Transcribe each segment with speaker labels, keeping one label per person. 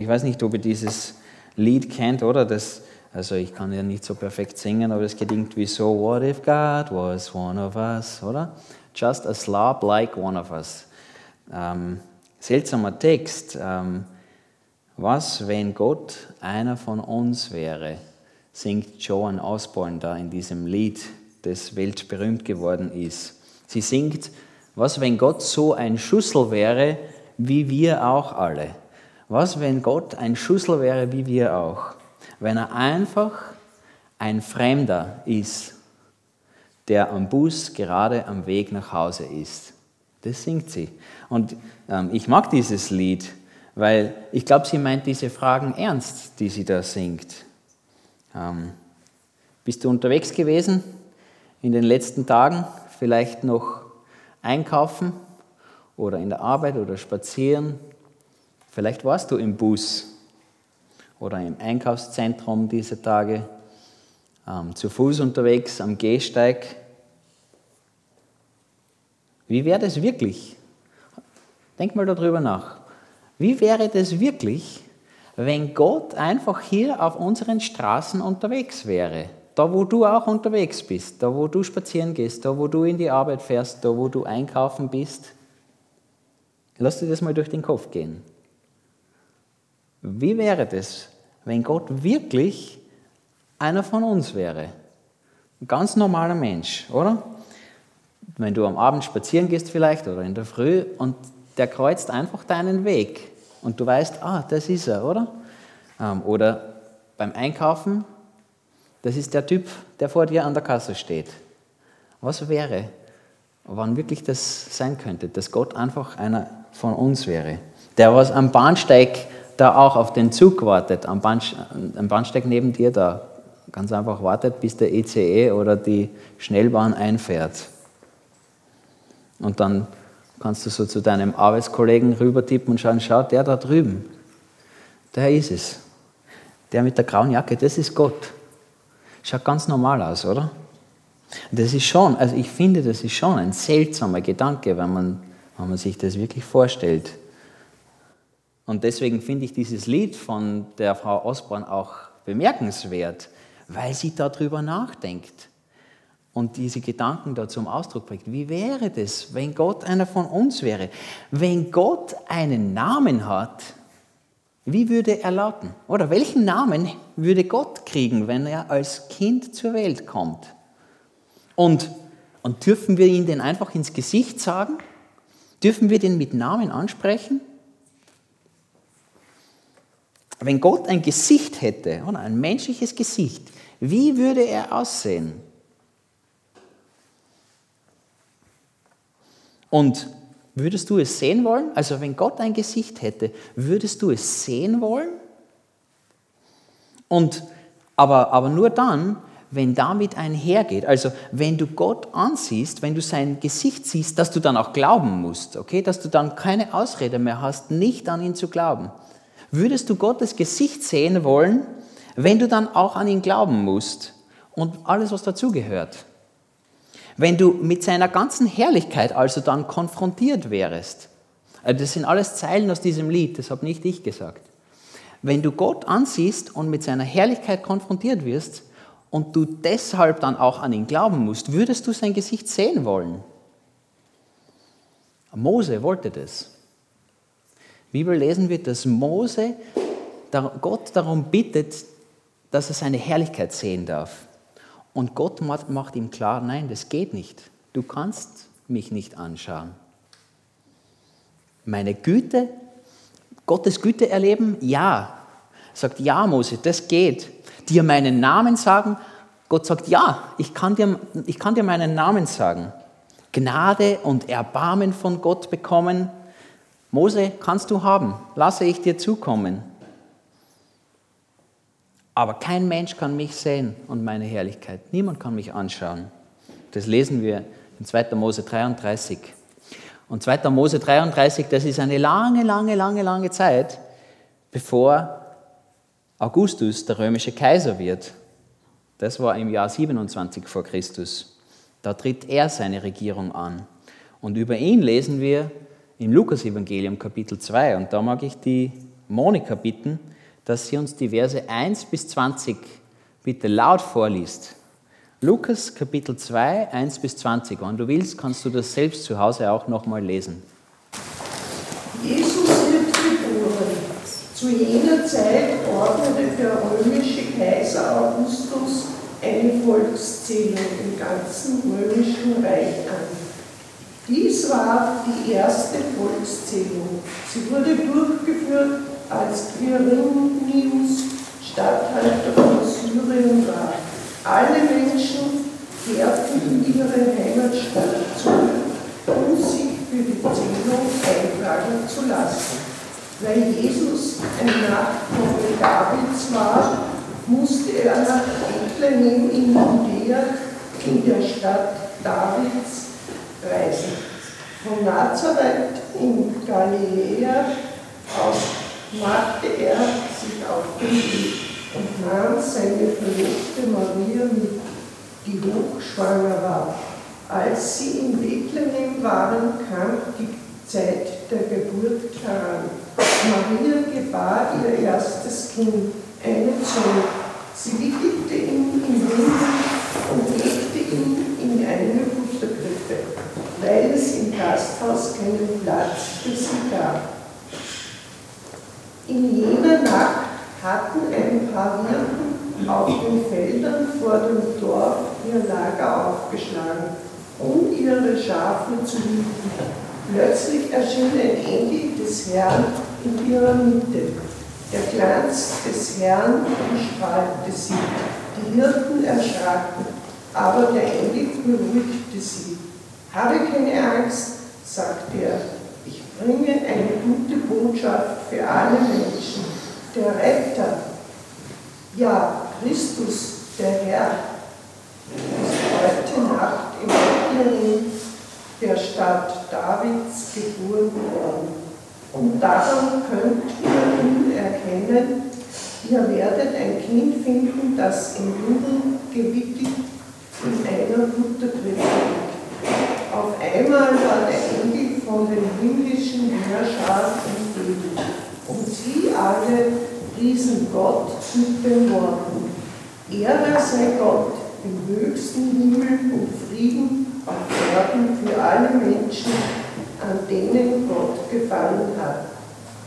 Speaker 1: Ich weiß nicht, ob ihr dieses Lied kennt, oder? Das, also ich kann ja nicht so perfekt singen, aber es geht irgendwie so, What if God was one of us, oder? Just a slob like one of us. Ähm, seltsamer Text. Ähm, was, wenn Gott einer von uns wäre, singt Joan Osborne da in diesem Lied, das weltberühmt geworden ist. Sie singt, was, wenn Gott so ein Schussel wäre, wie wir auch alle. Was, wenn Gott ein Schussel wäre wie wir auch? Wenn er einfach ein Fremder ist, der am Bus gerade am Weg nach Hause ist. Das singt sie. Und ähm, ich mag dieses Lied, weil ich glaube, sie meint diese Fragen ernst, die sie da singt. Ähm, bist du unterwegs gewesen in den letzten Tagen? Vielleicht noch einkaufen oder in der Arbeit oder spazieren Vielleicht warst du im Bus oder im Einkaufszentrum diese Tage, ähm, zu Fuß unterwegs am Gehsteig. Wie wäre das wirklich? Denk mal darüber nach. Wie wäre das wirklich, wenn Gott einfach hier auf unseren Straßen unterwegs wäre? Da, wo du auch unterwegs bist, da, wo du spazieren gehst, da, wo du in die Arbeit fährst, da, wo du einkaufen bist. Lass dir das mal durch den Kopf gehen. Wie wäre das, wenn Gott wirklich einer von uns wäre? Ein ganz normaler Mensch, oder? Wenn du am Abend spazieren gehst vielleicht oder in der Früh und der kreuzt einfach deinen Weg und du weißt, ah, das ist er, oder? Ähm, oder beim Einkaufen, das ist der Typ, der vor dir an der Kasse steht. Was wäre, wann wirklich das sein könnte, dass Gott einfach einer von uns wäre, der was am Bahnsteig da auch auf den Zug wartet, am, Bahnsteig neben dir da, ganz einfach wartet, bis der ECE oder die Schnellbahn einfährt. Und dann kannst du so zu deinem Arbeitskollegen rübertippen und schauen, schau, der da drüben, der ist es. Der mit der grauen Jacke, das ist Gott. Schaut ganz normal aus, oder? Das ist schon, also ich finde, das ist schon ein seltsamer Gedanke, wenn man, wenn man sich das wirklich vorstellt. Und deswegen finde ich dieses Lied von der Frau Osborne auch bemerkenswert, weil sie darüber nachdenkt und diese Gedanken da zum Ausdruck bringt. Wie wäre das, wenn Gott einer von uns wäre? Wenn Gott einen Namen hat, wie würde er lauten? Oder welchen Namen würde Gott kriegen, wenn er als Kind zur Welt kommt? Und, und dürfen wir ihn denn einfach ins Gesicht sagen? Dürfen wir den mit Namen ansprechen? Wenn Gott ein Gesicht hätte, oder ein menschliches Gesicht, wie würde er aussehen? Und würdest du es sehen wollen? Also wenn Gott ein Gesicht hätte, würdest du es sehen wollen? Und, aber, aber nur dann, wenn damit einhergeht, also wenn du Gott ansiehst, wenn du sein Gesicht siehst, dass du dann auch glauben musst, okay, dass du dann keine Ausrede mehr hast, nicht an ihn zu glauben. Würdest du Gottes Gesicht sehen wollen, wenn du dann auch an ihn glauben musst und alles, was dazugehört? Wenn du mit seiner ganzen Herrlichkeit also dann konfrontiert wärst, äh, das sind alles Zeilen aus diesem Lied, das habe nicht ich gesagt. Wenn du Gott ansiehst und mit seiner Herrlichkeit konfrontiert wirst und du deshalb dann auch an ihn glauben musst, würdest du sein Gesicht sehen wollen? Mose wollte das. Bibel lesen wir, dass Mose Gott darum bittet, dass er seine Herrlichkeit sehen darf. Und Gott macht ihm klar, nein, das geht nicht. Du kannst mich nicht anschauen. Meine Güte, Gottes Güte erleben? Ja. Sagt, ja, Mose, das geht. Dir meinen Namen sagen? Gott sagt, ja, ich kann dir, ich kann dir meinen Namen sagen. Gnade und Erbarmen von Gott bekommen, Mose, kannst du haben, lasse ich dir zukommen. Aber kein Mensch kann mich sehen und meine Herrlichkeit. Niemand kann mich anschauen. Das lesen wir in 2. Mose 33. Und 2. Mose 33, das ist eine lange, lange, lange, lange Zeit, bevor Augustus der römische Kaiser wird. Das war im Jahr 27 vor Christus. Da tritt er seine Regierung an. Und über ihn lesen wir im Lukas-Evangelium Kapitel 2. Und da mag ich die Monika bitten, dass sie uns die Verse 1 bis 20 bitte laut vorliest. Lukas Kapitel 2, 1 bis 20. Wenn du willst, kannst du das selbst zu Hause auch nochmal lesen.
Speaker 2: Jesus wird geboren. Zu jener Zeit ordnete der römische Kaiser Augustus eine Volkszählung im ganzen römischen Reich an. Dies war die erste Volkszählung. Sie wurde durchgeführt, als Quirinius Statthalter von Syrien war. Alle Menschen kehrten in ihre Heimatstadt zurück, um sich für die Zählung eintragen zu lassen. Weil Jesus ein Nachkomme Davids war, musste er nach Bethlehem in Judäa, in der Stadt Davids, reisen. Von Nazareth in Galiläa aus machte er sich auf den Weg und nahm seine Verlobte Maria mit, die hochschwanger war. Als sie in Bethlehem waren, kam die Zeit der Geburt heran. Maria gebar ihr erstes Kind, einen Sohn. Sie wickelte ihn in Windeln und legte ihn in eine Futterkrippe, weil es im Gasthaus keinen Platz für sie gab. In jener Nacht hatten ein paar Hirten auf den Feldern vor dem Dorf ihr Lager aufgeschlagen, um ihre Schafe zu hüten. Plötzlich erschien ein Engel des Herrn in ihrer Mitte. Der Glanz des Herrn umstrahlte sie. Die Hirten erschraken, aber der Engel beruhigte sie. Habe keine Angst, sagte er. Ich bringe eine gute Botschaft für alle Menschen. Der Retter, ja, Christus, der Herr, ist heute Nacht im Bethlehem der Stadt Davids geboren worden. Und daran könnt ihr ihn erkennen, ihr werdet ein Kind finden, das in Windeln gewickelt in einer Mutterkrippe liegt. Auf einmal war der Engel von den himmlischen Herrschern umgeben. Und sie alle priesen Gott mit den Worten. Ehre sei Gott im höchsten Himmel und Frieden auf Erden für alle Menschen an denen Gott gefallen hat.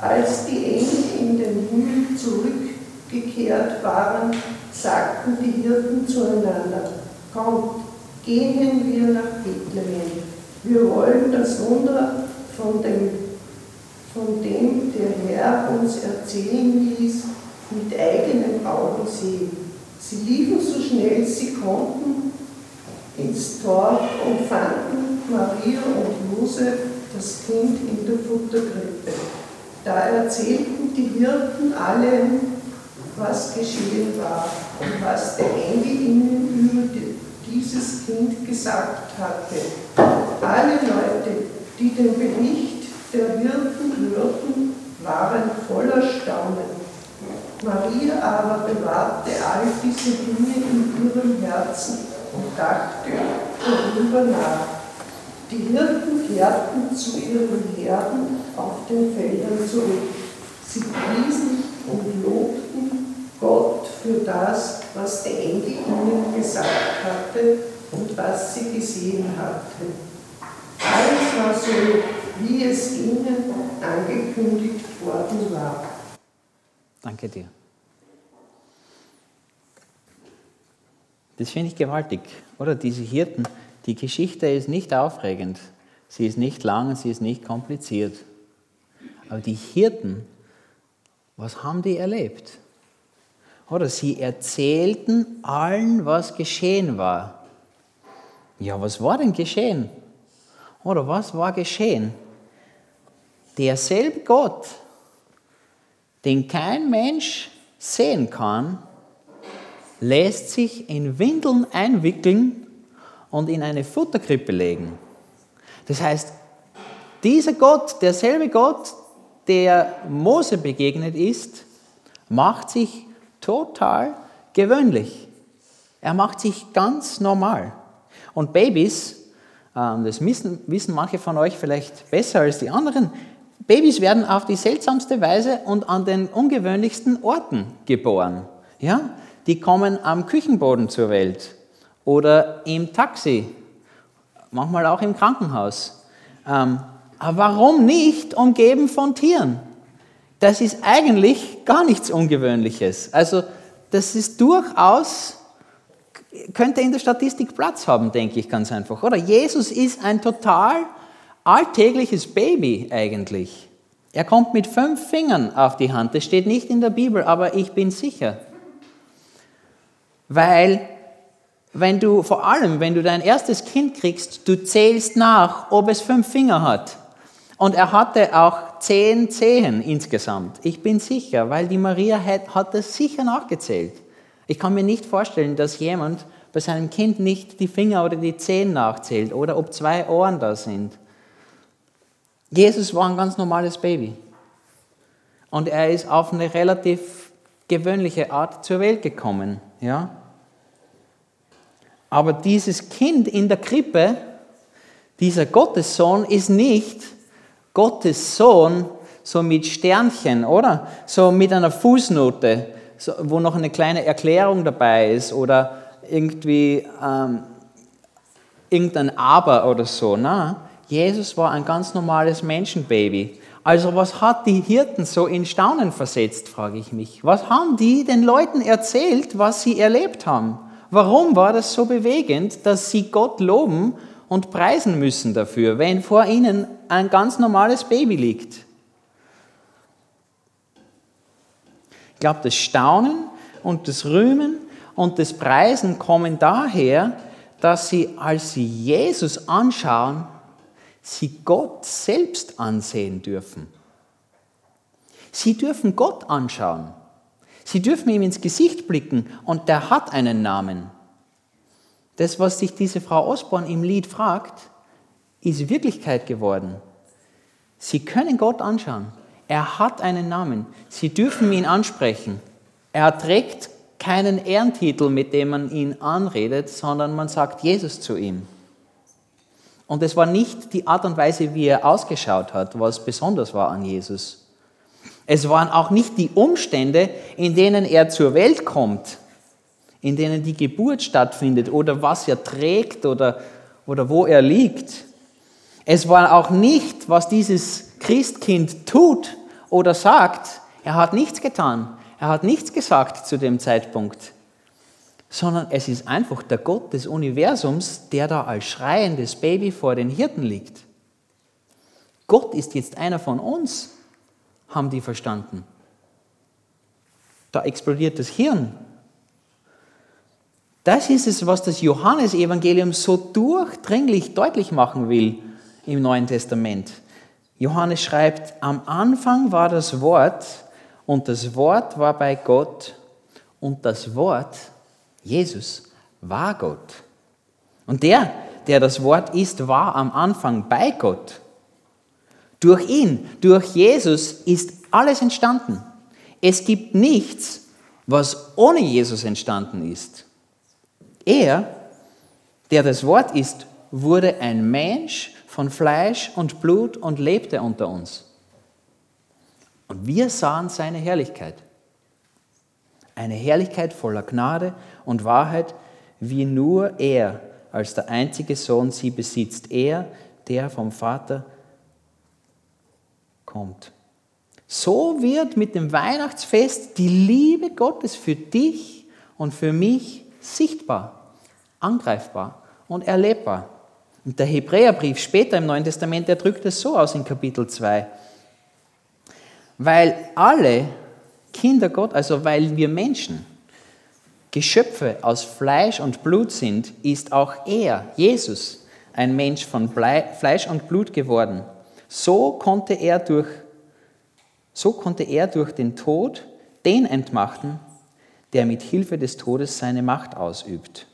Speaker 2: Als die Engel in den Himmel zurückgekehrt waren, sagten die Hirten zueinander, kommt, gehen wir nach Bethlehem. Wir wollen das Wunder von dem, von dem der Herr uns erzählen ließ, mit eigenen Augen sehen. Sie liefen so schnell sie konnten ins Tor und fanden Maria und Josef das Kind in der Futterkrippe. Da erzählten die Hirten allen, was geschehen war und was der Engel ihnen über dieses Kind gesagt hatte. Alle Leute, die den Bericht der Hirten hörten, waren voller Staunen. Maria aber bewahrte all diese Dinge in ihrem Herzen und dachte darüber nach. Die Hirten kehrten zu ihren Herden auf den Feldern zurück. Sie priesen und lobten Gott für das, was der Engel ihnen gesagt hatte und was sie gesehen hatten. Alles war so, wie es ihnen angekündigt worden war.
Speaker 1: Danke dir. Das finde ich gewaltig, oder? Diese Hirten die Geschichte ist nicht aufregend, sie ist nicht lang, sie ist nicht kompliziert. Aber die Hirten, was haben die erlebt? Oder sie erzählten allen, was geschehen war. Ja, was war denn geschehen? Oder was war geschehen? Derselbe Gott, den kein Mensch sehen kann, lässt sich in Windeln einwickeln und in eine Futterkrippe legen. Das heißt, dieser Gott, derselbe Gott, der Mose begegnet ist, macht sich total gewöhnlich. Er macht sich ganz normal. Und Babys, ähm, das wissen, manche von euch vielleicht besser als die anderen, Babys werden auf die seltsamste Weise und an den ungewöhnlichsten Orten geboren. Ja? Die kommen am Küchenboden zur Welt oder im Taxi, manchmal auch im Krankenhaus. Ähm, aber warum nicht umgeben von Tieren? Das ist eigentlich gar nichts Ungewöhnliches. Also das ist durchaus, könnte in der Statistik Platz haben, denke ich ganz einfach. Oder Jesus ist ein total alltägliches Baby eigentlich. Er kommt mit fünf Fingern auf die Hand. Das steht nicht in der Bibel, aber ich bin sicher. Weil, wenn du, vor allem, wenn du dein erstes Kind kriegst, du zählst nach, ob es fünf Finger hat. Und er hatte auch zehn Zehen insgesamt. Ich bin sicher, weil die Maria hat, hat das sicher nachgezählt. Ich kann mir nicht vorstellen, dass jemand bei seinem Kind nicht die Finger oder die Zehen nachzählt oder ob zwei Ohren da sind. Jesus war ein ganz normales Baby. Und er ist auf eine relativ gewöhnliche Art zur Welt gekommen. Ja? Aber dieses Kind in der Krippe, dieser Gottessohn, ist nicht Gottes Sohn so mit Sternchen, oder? So mit einer Fußnote, so, wo noch eine kleine Erklärung dabei ist oder irgendwie ähm, irgendein Aber oder so. Na, Jesus war ein ganz normales Menschenbaby. Also was hat die Hirten so in Staunen versetzt, frage ich mich. Was haben die den Leuten erzählt, was sie erlebt haben? Warum war das so bewegend, dass sie Gott loben und preisen müssen dafür, wenn vor ihnen ein ganz normales Baby liegt? Ich glaube, das Staunen und das Rühmen und das Preisen kommen daher, dass sie, als sie Jesus anschauen, sie Gott selbst ansehen dürfen. Sie dürfen Gott anschauen. Sie dürfen ihm ins Gesicht blicken und der hat einen Namen. Das, was sich diese Frau Osborn im Lied fragt, ist Wirklichkeit geworden. Sie können Gott anschauen. Er hat einen Namen. Sie dürfen ihn ansprechen. Er trägt keinen Ehrentitel, mit dem man ihn anredet, sondern man sagt Jesus zu ihm. Und es war nicht die Art und Weise, wie er ausgeschaut hat, was besonders war an Jesus. Es waren auch nicht die Umstände, in denen er zur Welt kommt, in denen die Geburt stattfindet oder was er trägt oder, oder wo er liegt. Es war auch nicht, was dieses Christkind tut oder sagt. Er hat nichts getan. Er hat nichts gesagt zu dem Zeitpunkt sondern es ist einfach der Gott des Universums, der da als schreiendes Baby vor den Hirten liegt. Gott ist jetzt einer von uns, haben die verstanden. Da explodiert das Hirn. Das ist es, was das Johannesevangelium so durchdringlich deutlich machen will im Neuen Testament. Johannes schreibt, am Anfang war das Wort und das Wort war bei Gott und das Wort Jesus war Gott. Und der, der das Wort ist, war am Anfang bei Gott. Durch ihn, durch Jesus ist alles entstanden. Es gibt nichts, was ohne Jesus entstanden ist. Er, der das Wort ist, wurde ein Mensch von Fleisch und Blut und lebte unter uns. Und wir sahen seine Herrlichkeit. Eine Herrlichkeit voller Gnade und Wahrheit, wie nur er als der einzige Sohn sie besitzt. Er, der vom Vater kommt. So wird mit dem Weihnachtsfest die Liebe Gottes für dich und für mich sichtbar, angreifbar und erlebbar. Und der Hebräerbrief später im Neuen Testament, der drückt es so aus in Kapitel 2. Weil alle Kinder Gott, also weil wir Menschen, Geschöpfe aus Fleisch und Blut sind, ist auch er, Jesus, ein Mensch von Fleisch und Blut geworden. So konnte er durch, so konnte er durch den Tod den entmachten, der mit Hilfe des Todes seine Macht ausübt,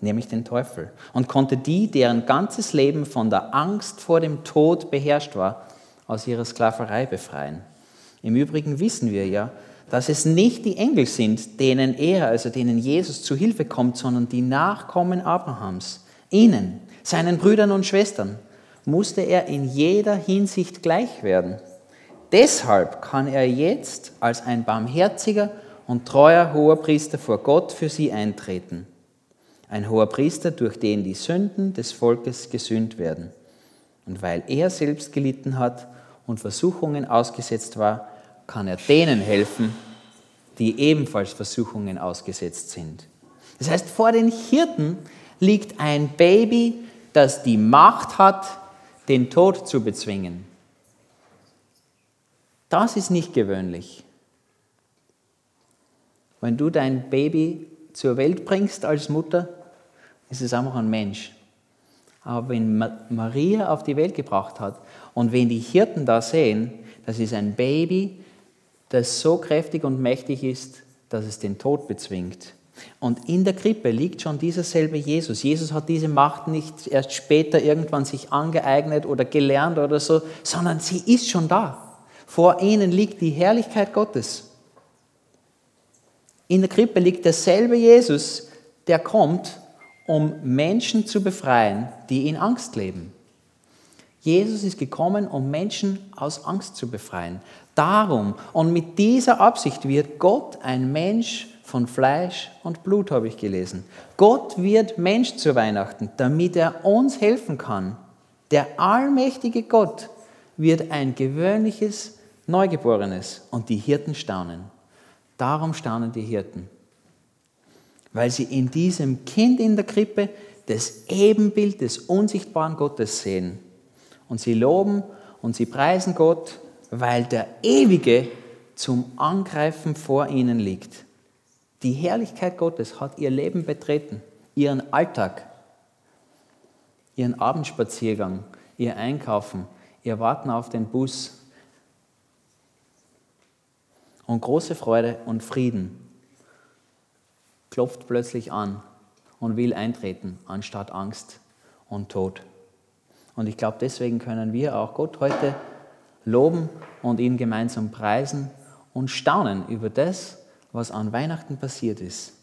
Speaker 1: nämlich den Teufel, und konnte die, deren ganzes Leben von der Angst vor dem Tod beherrscht war, aus ihrer Sklaverei befreien. Im Übrigen wissen wir ja, dass es nicht die Engel sind, denen er, also denen Jesus zu Hilfe kommt, sondern die Nachkommen Abrahams, ihnen, seinen Brüdern und Schwestern. musste er in jeder Hinsicht gleich werden. Deshalb kann er jetzt als ein barmherziger und treuer Hoherpriester vor Gott für sie eintreten. Ein Hoherpriester, durch den die Sünden des Volkes gesühnt werden. Und weil er selbst gelitten hat und Versuchungen ausgesetzt war, kann er denen helfen, die ebenfalls Versuchungen ausgesetzt sind. Das heißt, vor den Hirten liegt ein Baby, das die Macht hat, den Tod zu bezwingen. Das ist nicht gewöhnlich. Wenn du dein Baby zur Welt bringst als Mutter, ist es einfach ein Mensch. Aber wenn Maria auf die Welt gebracht hat und wenn die Hirten da sehen, das ist ein Baby, das so kräftig und mächtig ist, dass es den Tod bezwingt. Und in der Krippe liegt schon dieser selbe Jesus. Jesus hat diese Macht nicht erst später irgendwann sich angeeignet oder gelernt oder so, sondern sie ist schon da. Vor ihnen liegt die Herrlichkeit Gottes. In der Krippe liegt derselbe Jesus, der kommt, um Menschen zu befreien, die in Angst leben. Jesus ist gekommen, um Menschen aus Angst zu befreien. Darum und mit dieser Absicht wird Gott ein Mensch von Fleisch und Blut, habe ich gelesen. Gott wird Mensch zu Weihnachten, damit er uns helfen kann. Der allmächtige Gott wird ein gewöhnliches Neugeborenes und die Hirten staunen. Darum staunen die Hirten, weil sie in diesem Kind in der Krippe das Ebenbild des unsichtbaren Gottes sehen. Und sie loben und sie preisen Gott, weil der Ewige zum Angreifen vor ihnen liegt. Die Herrlichkeit Gottes hat ihr Leben betreten, ihren Alltag, ihren Abendspaziergang, ihr Einkaufen, ihr Warten auf den Bus. Und große Freude und Frieden klopft plötzlich an und will eintreten, anstatt Angst und Tod. Und ich glaube, deswegen können wir auch Gott heute loben und ihn gemeinsam preisen und staunen über das, was an Weihnachten passiert ist.